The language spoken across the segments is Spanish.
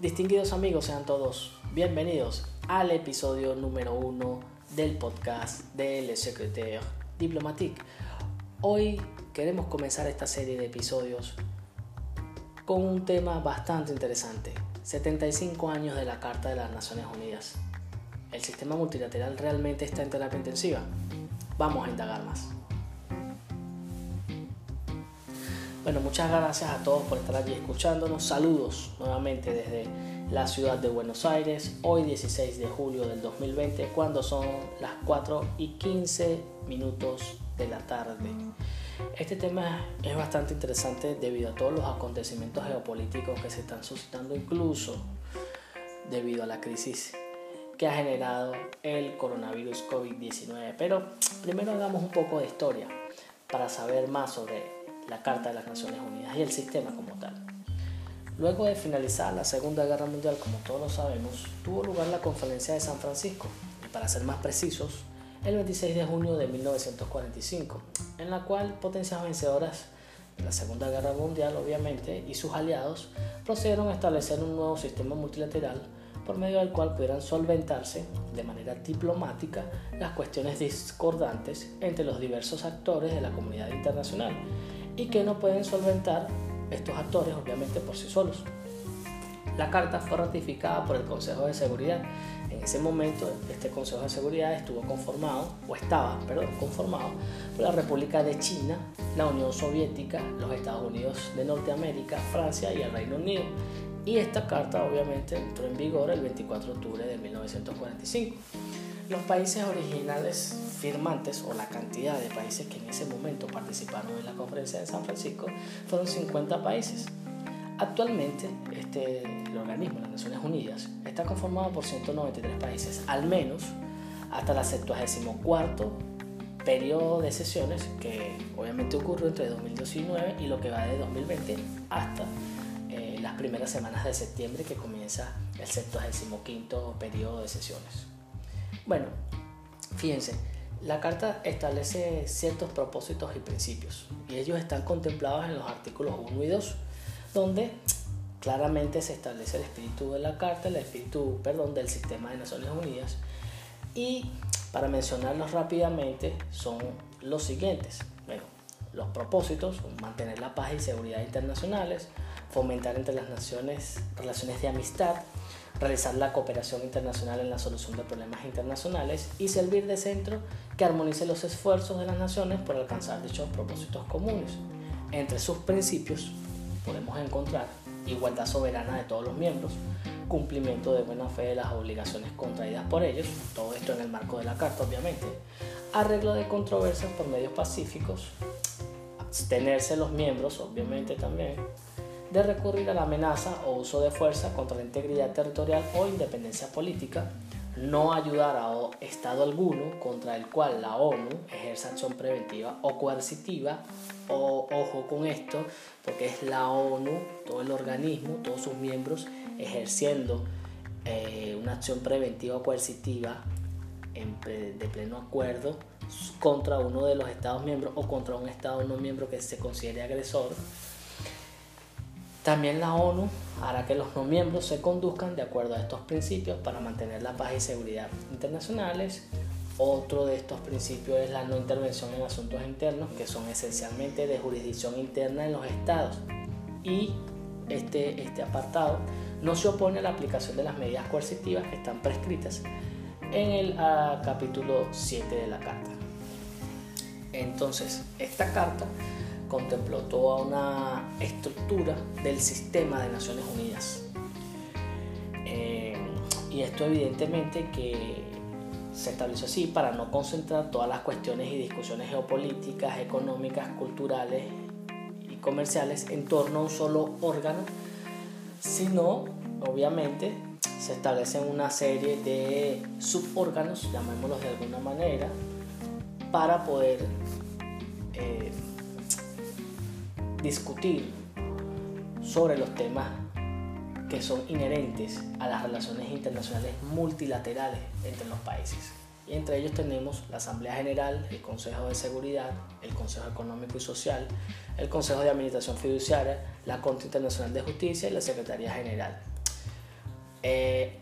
Distinguidos amigos, sean todos bienvenidos al episodio número uno del podcast de Le Secretaire Diplomatique. Hoy queremos comenzar esta serie de episodios con un tema bastante interesante. 75 años de la Carta de las Naciones Unidas. ¿El sistema multilateral realmente está en terapia intensiva? Vamos a indagar más. Bueno, muchas gracias a todos por estar aquí escuchándonos. Saludos nuevamente desde la ciudad de Buenos Aires, hoy 16 de julio del 2020, cuando son las 4 y 15 minutos de la tarde. Este tema es bastante interesante debido a todos los acontecimientos geopolíticos que se están suscitando, incluso debido a la crisis que ha generado el coronavirus COVID-19. Pero primero hagamos un poco de historia para saber más sobre la Carta de las Naciones Unidas y el sistema como tal. Luego de finalizar la Segunda Guerra Mundial, como todos lo sabemos, tuvo lugar la Conferencia de San Francisco, y para ser más precisos, el 26 de junio de 1945, en la cual potencias vencedoras de la Segunda Guerra Mundial, obviamente, y sus aliados procedieron a establecer un nuevo sistema multilateral por medio del cual pudieran solventarse de manera diplomática las cuestiones discordantes entre los diversos actores de la comunidad internacional y que no pueden solventar estos actores obviamente por sí solos. La carta fue ratificada por el Consejo de Seguridad. En ese momento este Consejo de Seguridad estuvo conformado, o estaba, perdón, conformado por la República de China, la Unión Soviética, los Estados Unidos de Norteamérica, Francia y el Reino Unido. Y esta carta obviamente entró en vigor el 24 de octubre de 1945. Los países originales firmantes o la cantidad de países que en ese momento participaron en la conferencia de San Francisco fueron 50 países. Actualmente, este, el organismo, las Naciones Unidas, está conformado por 193 países, al menos hasta el 74 periodo de sesiones que obviamente ocurrió entre 2019 y lo que va de 2020 hasta eh, las primeras semanas de septiembre que comienza el 75 periodo de sesiones. Bueno, fíjense, la carta establece ciertos propósitos y principios y ellos están contemplados en los artículos 1 y 2, donde claramente se establece el espíritu de la carta, el espíritu, perdón, del sistema de Naciones Unidas y para mencionarlos rápidamente son los siguientes. Bueno, los propósitos, mantener la paz y seguridad internacionales, fomentar entre las naciones relaciones de amistad, realizar la cooperación internacional en la solución de problemas internacionales y servir de centro que armonice los esfuerzos de las naciones por alcanzar dichos propósitos comunes. Entre sus principios podemos encontrar igualdad soberana de todos los miembros, cumplimiento de buena fe de las obligaciones contraídas por ellos, todo esto en el marco de la Carta obviamente, arreglo de controversias por medios pacíficos, abstenerse los miembros obviamente también, de recurrir a la amenaza o uso de fuerza contra la integridad territorial o independencia política, no ayudar a Estado alguno contra el cual la ONU ejerza acción preventiva o coercitiva, o ojo con esto, porque es la ONU, todo el organismo, todos sus miembros ejerciendo eh, una acción preventiva o coercitiva de pleno acuerdo contra uno de los Estados miembros o contra un Estado no miembro que se considere agresor también la ONU hará que los no miembros se conduzcan de acuerdo a estos principios para mantener la paz y seguridad internacionales. Otro de estos principios es la no intervención en asuntos internos, que son esencialmente de jurisdicción interna en los estados. Y este, este apartado no se opone a la aplicación de las medidas coercitivas que están prescritas en el capítulo 7 de la carta. Entonces, esta carta contempló toda una estructura del sistema de Naciones Unidas. Eh, y esto evidentemente que se estableció así para no concentrar todas las cuestiones y discusiones geopolíticas, económicas, culturales y comerciales en torno a un solo órgano, sino obviamente se establecen una serie de subórganos, llamémoslos de alguna manera, para poder discutir sobre los temas que son inherentes a las relaciones internacionales multilaterales entre los países. Y entre ellos tenemos la Asamblea General, el Consejo de Seguridad, el Consejo Económico y Social, el Consejo de Administración Fiduciaria, la Corte Internacional de Justicia y la Secretaría General. Eh,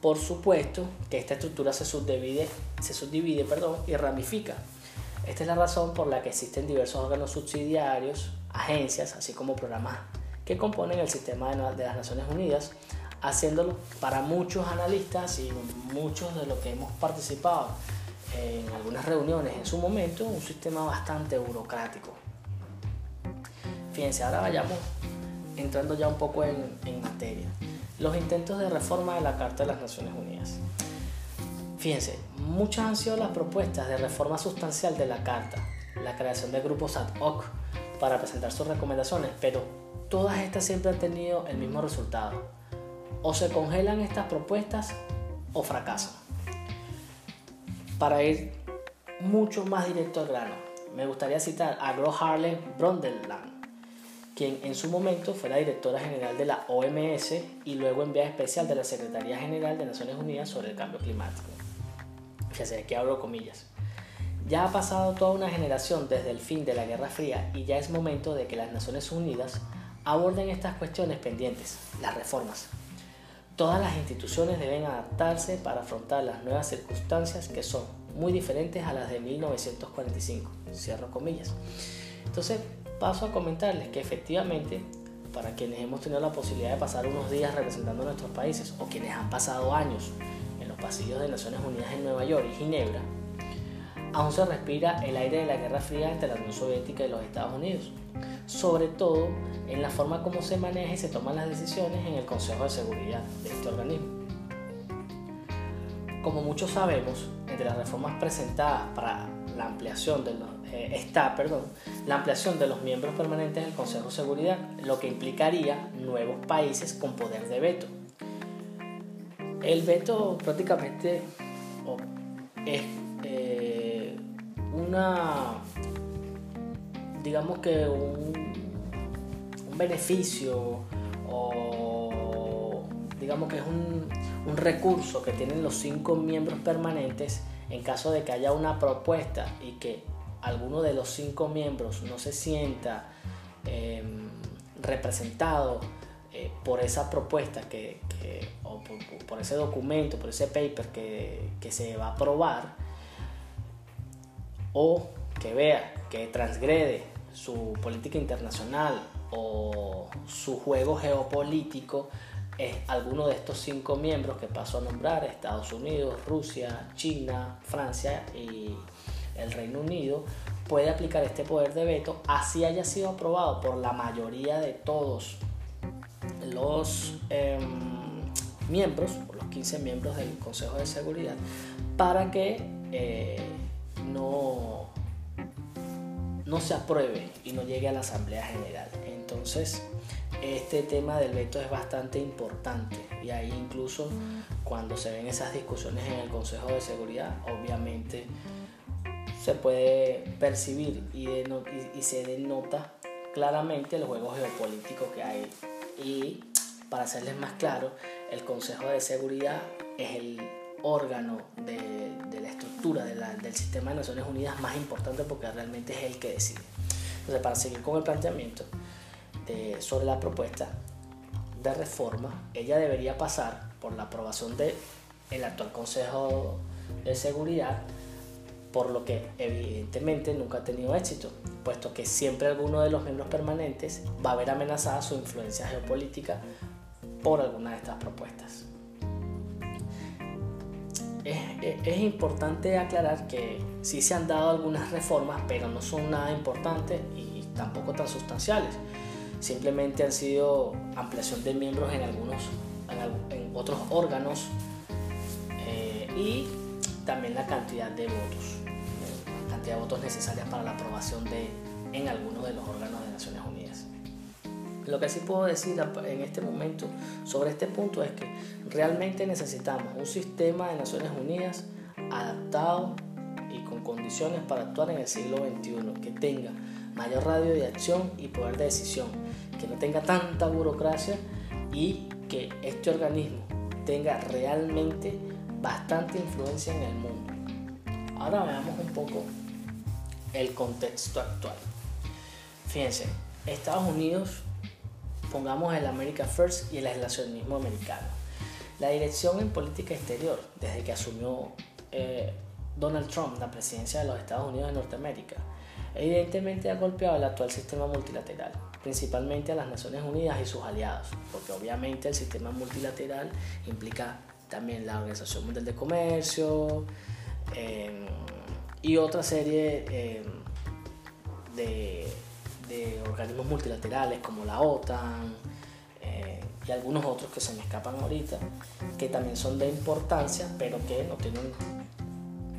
por supuesto que esta estructura se subdivide, se subdivide perdón, y ramifica. Esta es la razón por la que existen diversos órganos subsidiarios, agencias, así como programas que componen el sistema de las Naciones Unidas, haciéndolo para muchos analistas y muchos de los que hemos participado en algunas reuniones en su momento, un sistema bastante burocrático. Fíjense, ahora vayamos entrando ya un poco en, materia. Los intentos de reforma de la Carta de las Naciones Unidas. Fíjense, muchas han sido las propuestas de reforma sustancial de la Carta, la creación de grupos ad hoc para presentar sus recomendaciones, pero todas estas siempre han tenido el mismo resultado. O se congelan estas propuestas o fracasan. Para ir mucho más directo al grano, me gustaría citar a Gro Harlem Brundtland, quien en su momento fue la directora general de la OMS y luego enviada especial de la Secretaría General de Naciones Unidas sobre el cambio climático. Fíjense, aquí abro comillas. Ya ha pasado toda una generación desde el fin de la Guerra Fría y ya es momento de que las Naciones Unidas aborden estas cuestiones pendientes, las reformas. Todas las instituciones deben adaptarse para afrontar las nuevas circunstancias que son muy diferentes a las de 1945. Cierro comillas. Entonces paso a comentarles que efectivamente para quienes hemos tenido la posibilidad de pasar unos días representando nuestros países o quienes han pasado años en los pasillos de Naciones Unidas en Nueva York y Ginebra, aún se respira el aire de la Guerra Fría entre la Unión Soviética y los Estados Unidos, sobre todo en la forma como se maneja y se toman las decisiones en el Consejo de Seguridad de este organismo. Como muchos sabemos, entre las reformas presentadas para la ampliación de los, eh, está perdón, la ampliación de los miembros permanentes del Consejo de Seguridad, lo que implicaría nuevos países con poder de veto. El veto prácticamente es eh, una, digamos que un, beneficio o digamos que es un, recurso que tienen los cinco miembros permanentes en caso de que haya una propuesta y que alguno de los cinco miembros no se sienta em, representado eh, por esa propuesta que, o por, ese documento, por ese paper que, que se va a aprobar, o que vea que transgrede su política internacional o su juego geopolítico, es alguno de estos cinco miembros que paso a nombrar, Estados Unidos, Rusia, China, Francia y el Reino Unido, puede aplicar este poder de veto, así haya sido aprobado por la mayoría de todos los em, miembros, los 15 miembros del Consejo de Seguridad, para que eh, no, no se apruebe y no llegue a la Asamblea General. Entonces, este tema del veto es bastante importante y ahí incluso cuando se ven esas discusiones en el Consejo de Seguridad, obviamente se puede percibir y, se denota claramente el juego geopolítico que hay. Y para hacerles más claro, el Consejo de Seguridad es el órgano de, de la estructura de la, del sistema de Naciones Unidas más importante porque realmente es el que decide. Entonces, para seguir con el planteamiento, sobre la propuesta de reforma, ella debería pasar por la aprobación del el actual Consejo de Seguridad, por lo que evidentemente nunca ha tenido éxito, puesto que siempre alguno de los miembros permanentes va a ver amenazada su influencia geopolítica por alguna de estas propuestas. Es, importante aclarar que sí se han dado algunas reformas, pero no son nada importantes y tampoco tan sustanciales simplemente han sido ampliación de miembros en algunos, en, otros órganos eh, y también la cantidad de votos, la cantidad de votos necesarias para la aprobación de en algunos de los órganos de Naciones Unidas. Lo que sí puedo decir en este momento sobre este punto es que realmente necesitamos un sistema de Naciones Unidas adaptado y con condiciones para actuar en el siglo XXI, que tenga mayor radio de acción y poder de decisión, que no tenga tanta burocracia y que este organismo tenga realmente bastante influencia en el mundo. Ahora veamos un poco el contexto actual. Fíjense, Estados Unidos, pongamos el America First y el aislacionismo americano. La dirección en política exterior, desde que asumió eh, Donald Trump la presidencia de los Estados Unidos de Norteamérica, evidentemente ha golpeado el actual sistema multilateral, principalmente a las Naciones Unidas y sus aliados, porque obviamente el sistema multilateral implica también la Organización Mundial de Comercio eh, y otra serie eh, de, de, organismos multilaterales como la OTAN, y algunos otros que se me escapan ahorita, que también son de importancia, pero que no tienen,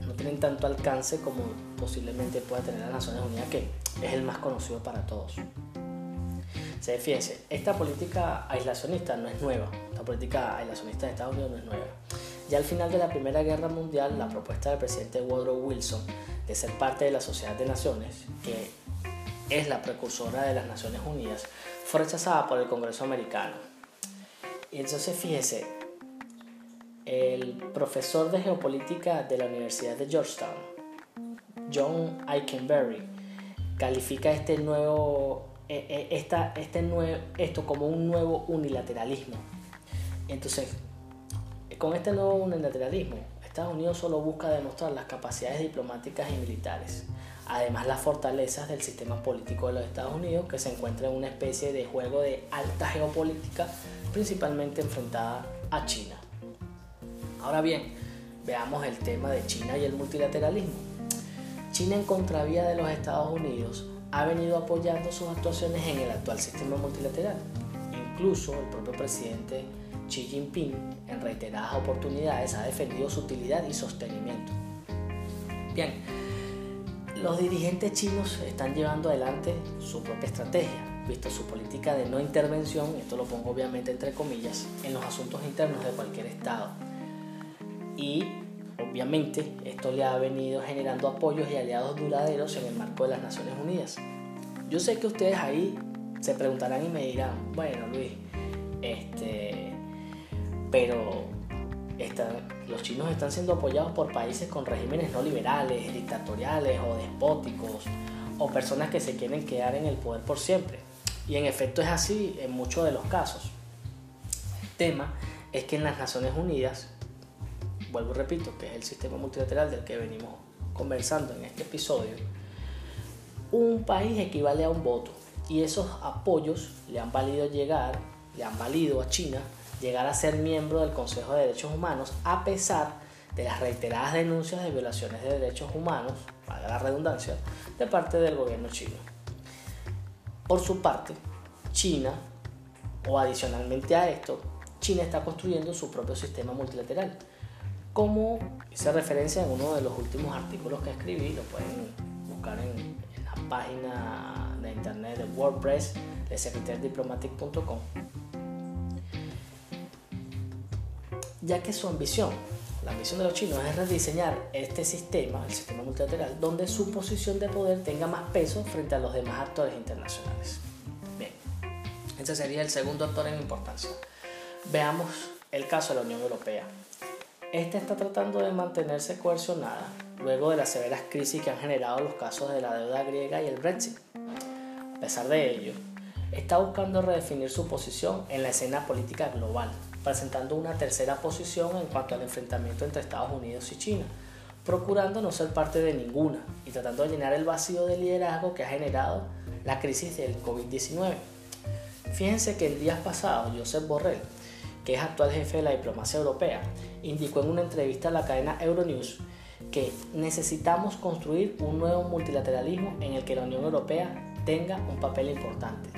no tienen tanto alcance como posiblemente pueda tener las Naciones Unidas, que es el más conocido para todos. Se fíjense, esta política aislacionista no es nueva, esta política aislacionista de Estados Unidos no es nueva. Ya al final de la Primera Guerra Mundial, la propuesta del presidente Woodrow Wilson de ser parte de la Sociedad de Naciones, que es la precursora de las Naciones Unidas, fue rechazada por el Congreso americano y entonces fíjese, el profesor de geopolítica de la Universidad de Georgetown, John Eikenberry, califica este nuevo, eh, eh, esta, este nuevo, esto como un nuevo unilateralismo. Entonces, con este nuevo unilateralismo, Estados Unidos solo busca demostrar las capacidades diplomáticas y militares, además las fortalezas del sistema político de los Estados Unidos, que se encuentra en una especie de juego de alta geopolítica principalmente enfrentada a China. Ahora bien, veamos el tema de China y el multilateralismo. China en contravía de los Estados Unidos ha venido apoyando sus actuaciones en el actual sistema multilateral. Incluso el propio presidente Xi Jinping en reiteradas oportunidades ha defendido su utilidad y sostenimiento. Bien, los dirigentes chinos están llevando adelante su propia estrategia, visto su política de no intervención, esto lo pongo obviamente entre comillas, en los asuntos internos de cualquier Estado. Y obviamente esto le ha venido generando apoyos y aliados duraderos en el marco de las Naciones Unidas. Yo sé que ustedes ahí se preguntarán y me dirán, bueno Luis, este, pero los chinos están siendo apoyados por países con regímenes no liberales, dictatoriales o despóticos, o personas que se quieren quedar en el poder por siempre. Y en efecto es así en muchos de los casos. El tema es que en las Naciones Unidas, vuelvo y repito, que es el sistema multilateral del que venimos conversando en este episodio, un país equivale a un voto y esos apoyos le han valido llegar, le han valido a China llegar a ser miembro del Consejo de Derechos Humanos a pesar de las reiteradas denuncias de violaciones de derechos humanos, para la redundancia, de parte del gobierno chino. Por su parte, China, o adicionalmente a esto, China está construyendo su propio sistema multilateral. Como hice referencia en uno de los últimos artículos que escribí, lo pueden buscar en, la página de internet de WordPress de ya que su ambición, la ambición de los chinos es rediseñar este sistema, el sistema multilateral, donde su posición de poder tenga más peso frente a los demás actores internacionales. Bien, ese sería el segundo actor en importancia. Veamos el caso de la Unión Europea. Esta está tratando de mantenerse coercionada luego de las severas crisis que han generado los casos de la deuda griega y el Brexit. A pesar de ello, está buscando redefinir su posición en la escena política global, presentando una tercera posición en cuanto al enfrentamiento entre Estados Unidos y China, procurando no ser parte de ninguna y tratando de llenar el vacío de liderazgo que ha generado la crisis del COVID-19. Fíjense que el día pasado Josep Borrell, que es actual jefe de la diplomacia europea, indicó en una entrevista a la cadena Euronews que necesitamos construir un nuevo multilateralismo en el que la Unión Europea tenga un papel importante.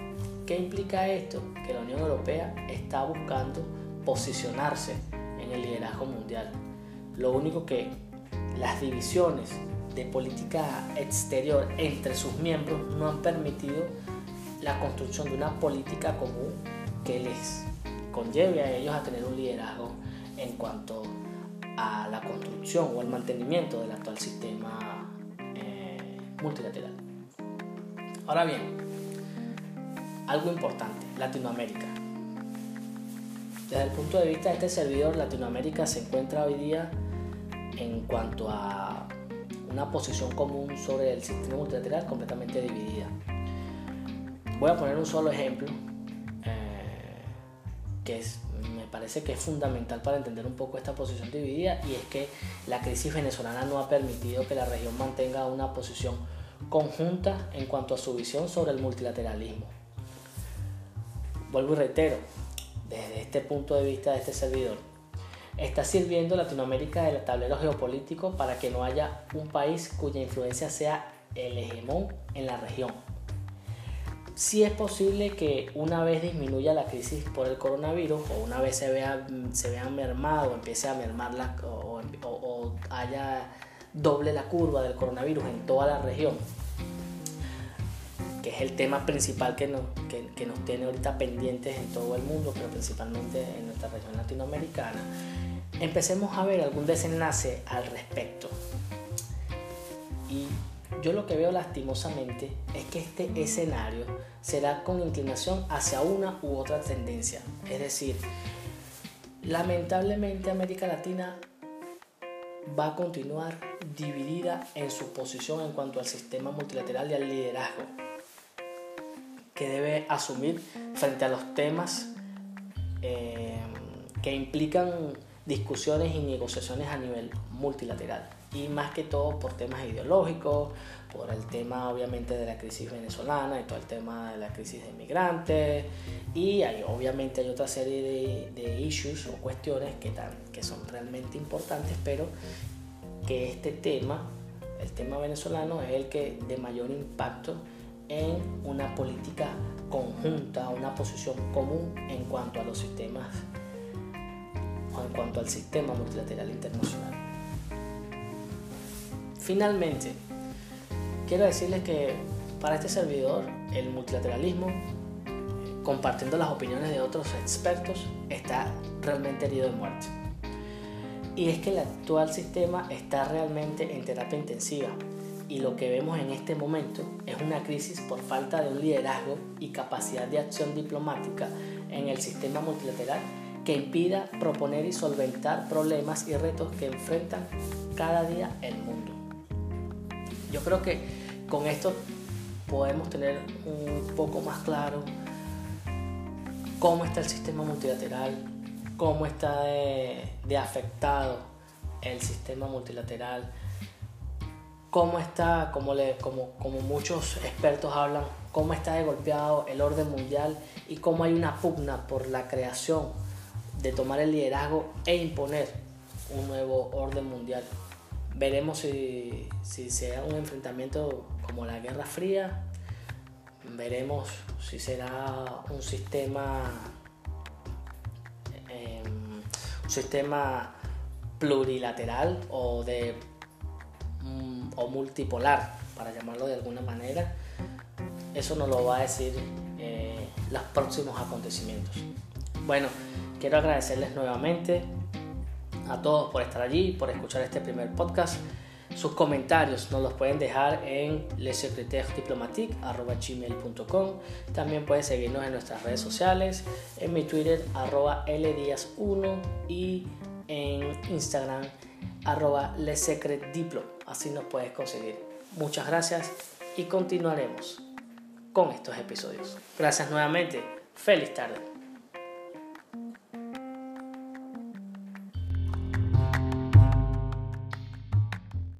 ¿Qué implica esto? Que la Unión Europea está buscando posicionarse en el liderazgo mundial. Lo único que las divisiones de política exterior entre sus miembros no han permitido la construcción de una política común que les conlleve a ellos a tener un liderazgo en cuanto a la construcción o el mantenimiento del actual sistema eh, multilateral. Ahora bien, algo importante, Latinoamérica. Desde el punto de vista de este servidor, Latinoamérica se encuentra hoy día en cuanto a una posición común sobre el sistema multilateral completamente dividida. Voy a poner un solo ejemplo eh, que me parece que es fundamental para entender un poco esta posición dividida y es que la crisis venezolana no ha permitido que la región mantenga una posición conjunta en cuanto a su visión sobre el multilateralismo. Vuelvo y reitero, desde este punto de vista de este servidor, está sirviendo Latinoamérica del tablero geopolítico para que no haya un país cuya influencia sea el hegemón en la región. Si es posible que una vez disminuya la crisis por el coronavirus o una vez se vea, se vea mermado, empiece a mermar la, o, o haya doble la curva del coronavirus en toda la región, que es el tema principal que nos, tiene ahorita pendientes en todo el mundo, pero principalmente en nuestra región latinoamericana, empecemos a ver algún desenlace al respecto. Y yo lo que veo lastimosamente es que este escenario será con inclinación hacia una u otra tendencia. Es decir, lamentablemente América Latina va a continuar dividida en su posición en cuanto al sistema multilateral y al liderazgo que debe asumir frente a los temas eh, que implican discusiones y negociaciones a nivel multilateral. Y más que todo por temas ideológicos, por el tema obviamente de la crisis venezolana y todo el tema de la crisis de migrantes. Y hay, obviamente hay otra serie de, issues o cuestiones que son realmente importantes pero que este tema, el tema venezolano es el que de mayor impacto en una política conjunta, una posición común en cuanto a los sistemas o en cuanto al sistema multilateral internacional. Finalmente, quiero decirles que para este servidor el multilateralismo, compartiendo las opiniones de otros expertos, está realmente herido de muerte. Y es que el actual sistema está realmente en terapia intensiva y lo que vemos en este momento es una crisis por falta de un liderazgo y capacidad de acción diplomática en el sistema multilateral que impida proponer y solventar problemas y retos que enfrentan cada día el mundo. Yo creo que con esto podemos tener un poco más claro cómo está el sistema multilateral, cómo está de, afectado el sistema multilateral, cómo está, como, le, como, como muchos expertos hablan, cómo está de golpeado el orden mundial y cómo hay una pugna por la creación de tomar el liderazgo e imponer un nuevo orden mundial. Veremos si, si será un enfrentamiento como la Guerra Fría, veremos si será un sistema, em, un sistema plurilateral o de o multipolar, para llamarlo de alguna manera, eso nos lo va a decir eh, los próximos acontecimientos. Bueno, quiero agradecerles nuevamente a todos por estar allí, por escuchar este primer podcast. Sus comentarios nos los pueden dejar en lesecretaires.diplomatique.com. También pueden seguirnos en nuestras redes sociales, en mi Twitter arroba ldias1 y en Instagram arroba lesecretdiplo así nos puedes conseguir. Muchas gracias y continuaremos con estos episodios. Gracias nuevamente. Feliz tarde.